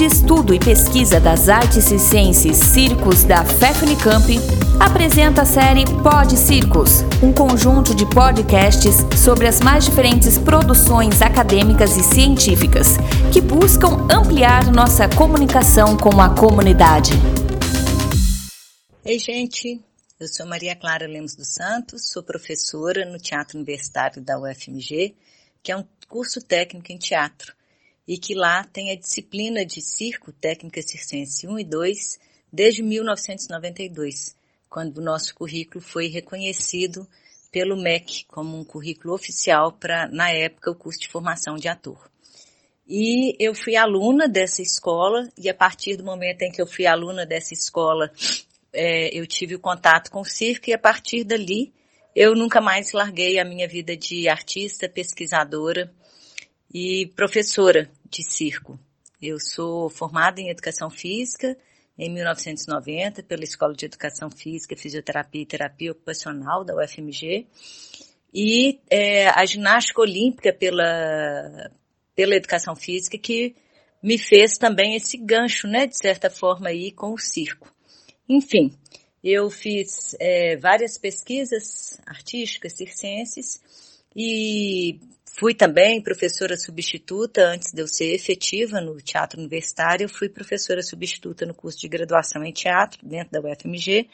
de Estudo e Pesquisa das Artes e Ciências Circos da FEFNICAMP apresenta a série Pod Circos, um conjunto de podcasts sobre as mais diferentes produções acadêmicas e científicas que buscam ampliar nossa comunicação com a comunidade. Ei, gente, eu sou Maria Clara Lemos dos Santos, sou professora no Teatro Universitário da UFMG, que é um curso técnico em teatro, e que lá tem a disciplina de circo, técnica circense 1 e 2, desde 1992, quando o nosso currículo foi reconhecido pelo MEC como um currículo oficial para, na época, o curso de formação de ator. E eu fui aluna dessa escola, e a partir do momento em que eu fui aluna dessa escola, é, eu tive o contato com o circo e a partir dali eu nunca mais larguei a minha vida de artista, pesquisadora e professora de circo. Eu sou formada em Educação Física em 1990 pela Escola de Educação Física, Fisioterapia e Terapia Ocupacional da UFMG e é, a ginástica olímpica pela, pela Educação Física que me fez também esse gancho, né, de certa forma aí com o circo. Enfim, eu fiz é, várias pesquisas artísticas, circenses, e fui também professora substituta antes de eu ser efetiva no teatro universitário. Eu fui professora substituta no curso de graduação em teatro dentro da UFMG,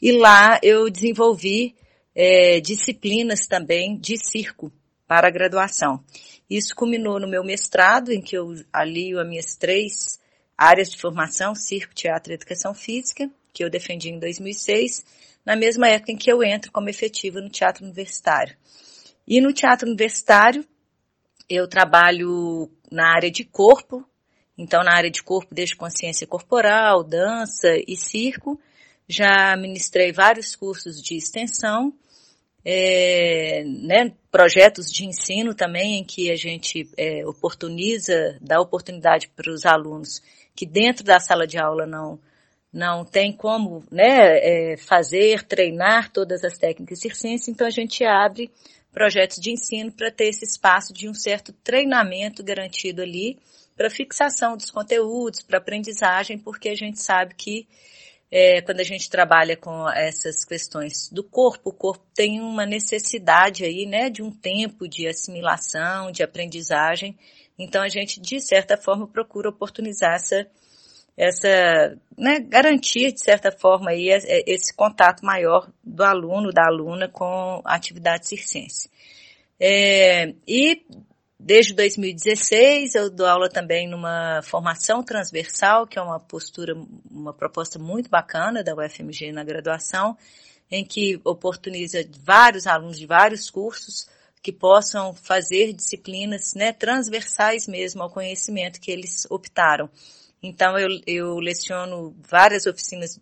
e lá eu desenvolvi é, disciplinas também de circo para a graduação. Isso culminou no meu mestrado, em que eu alio as minhas três áreas de formação, circo, teatro e educação física, que eu defendi em 2006, na mesma época em que eu entro como efetiva no teatro universitário. E no teatro universitário, eu trabalho na área de corpo, então na área de corpo desde consciência corporal, dança e circo. Já ministrei vários cursos de extensão, é, né, projetos de ensino também em que a gente é, oportuniza, dá oportunidade para os alunos que dentro da sala de aula não não tem como né, é, fazer, treinar todas as técnicas circenses, então a gente abre projetos de ensino para ter esse espaço de um certo treinamento garantido ali para fixação dos conteúdos, para aprendizagem, porque a gente sabe que é, quando a gente trabalha com essas questões do corpo, o corpo tem uma necessidade aí, né, de um tempo de assimilação, de aprendizagem. Então a gente, de certa forma, procura oportunizar essa essa, né, garantir, de certa forma, aí, esse contato maior do aluno, da aluna com a atividade circense. É, e desde 2016 eu dou aula também numa formação transversal, que é uma postura, uma proposta muito bacana da UFMG na graduação, em que oportuniza vários alunos de vários cursos que possam fazer disciplinas né, transversais mesmo ao conhecimento que eles optaram. Então eu, eu leciono várias oficinas,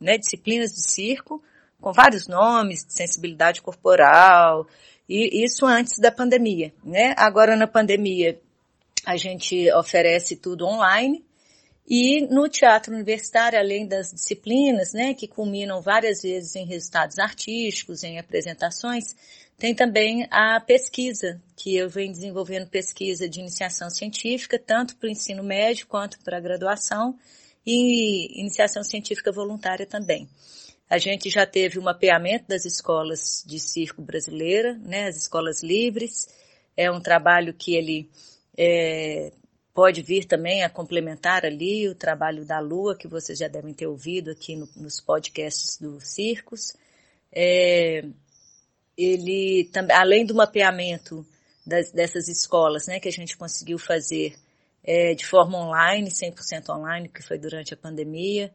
né, disciplinas de circo, com vários nomes, de sensibilidade corporal, e isso antes da pandemia, né? Agora na pandemia a gente oferece tudo online, e no teatro universitário, além das disciplinas, né, que culminam várias vezes em resultados artísticos, em apresentações, tem também a pesquisa, que eu venho desenvolvendo pesquisa de iniciação científica, tanto para o ensino médio quanto para a graduação, e iniciação científica voluntária também. A gente já teve o um mapeamento das escolas de circo brasileira, né, as escolas livres. É um trabalho que ele é, pode vir também a complementar ali o trabalho da Lua, que vocês já devem ter ouvido aqui no, nos podcasts do Circos. É, ele também, além do mapeamento das, dessas escolas, né, que a gente conseguiu fazer é, de forma online, 100% online, que foi durante a pandemia,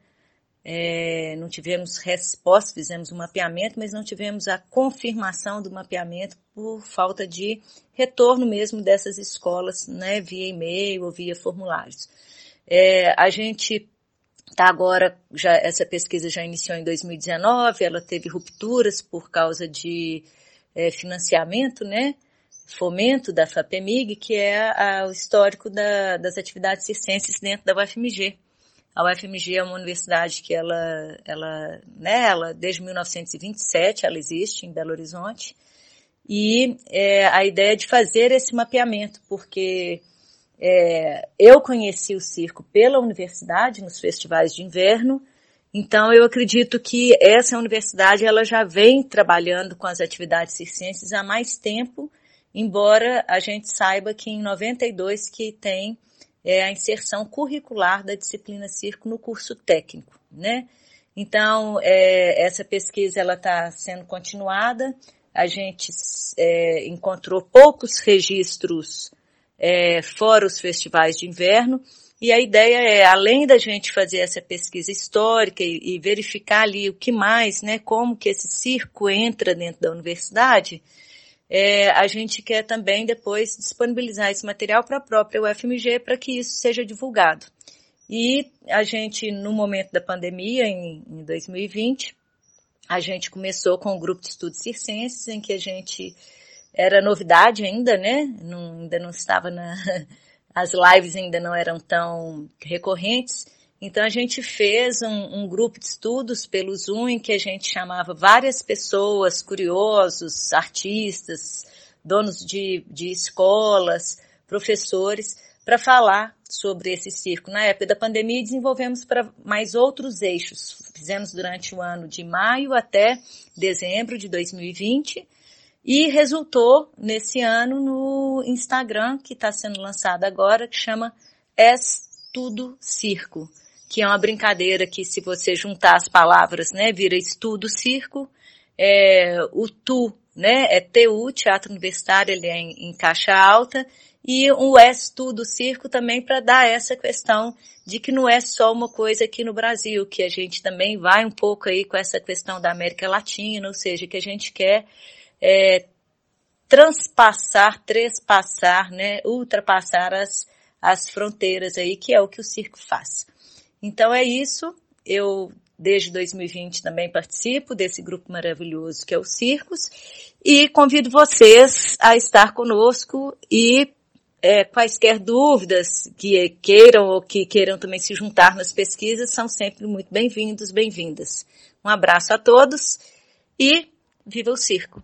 é, não tivemos resposta, fizemos um mapeamento, mas não tivemos a confirmação do mapeamento por falta de retorno mesmo dessas escolas, né, via e-mail ou via formulários. É, a gente Tá agora, já, essa pesquisa já iniciou em 2019, ela teve rupturas por causa de é, financiamento, né? Fomento da FAPEMIG, que é a, o histórico da, das atividades circenses dentro da UFMG. A UFMG é uma universidade que ela, ela, né, ela, desde 1927 ela existe em Belo Horizonte. E é, a ideia é de fazer esse mapeamento, porque é, eu conheci o circo pela universidade, nos festivais de inverno, então eu acredito que essa universidade ela já vem trabalhando com as atividades circenses há mais tempo, embora a gente saiba que em 92 que tem é, a inserção curricular da disciplina circo no curso técnico, né? Então, é, essa pesquisa ela está sendo continuada. A gente é, encontrou poucos registros é, fora os festivais de inverno. E a ideia é, além da gente fazer essa pesquisa histórica e, e verificar ali o que mais, né, como que esse circo entra dentro da universidade, é, a gente quer também depois disponibilizar esse material para a própria UFMG para que isso seja divulgado. E a gente, no momento da pandemia, em, em 2020, a gente começou com o grupo de estudos circenses, em que a gente era novidade ainda, né? Não, ainda não estava na, as lives ainda não eram tão recorrentes. Então a gente fez um, um, grupo de estudos pelo Zoom em que a gente chamava várias pessoas, curiosos, artistas, donos de, de escolas, professores, para falar sobre esse circo. Na época da pandemia desenvolvemos para mais outros eixos. Fizemos durante o ano de maio até dezembro de 2020 e resultou nesse ano no Instagram que está sendo lançado agora que chama Es Tudo Circo que é uma brincadeira que se você juntar as palavras, né, vira estudo circo, é, o tu, né, é TU, Teatro Universitário, ele é em, em caixa alta, e o estudo circo também para dar essa questão de que não é só uma coisa aqui no Brasil, que a gente também vai um pouco aí com essa questão da América Latina, ou seja, que a gente quer é, transpassar, trespassar, né, ultrapassar as, as fronteiras aí, que é o que o circo faz. Então é isso. Eu desde 2020 também participo desse grupo maravilhoso que é o Circos e convido vocês a estar conosco e é, quaisquer dúvidas que queiram ou que queiram também se juntar nas pesquisas são sempre muito bem-vindos, bem-vindas. Um abraço a todos e viva o circo!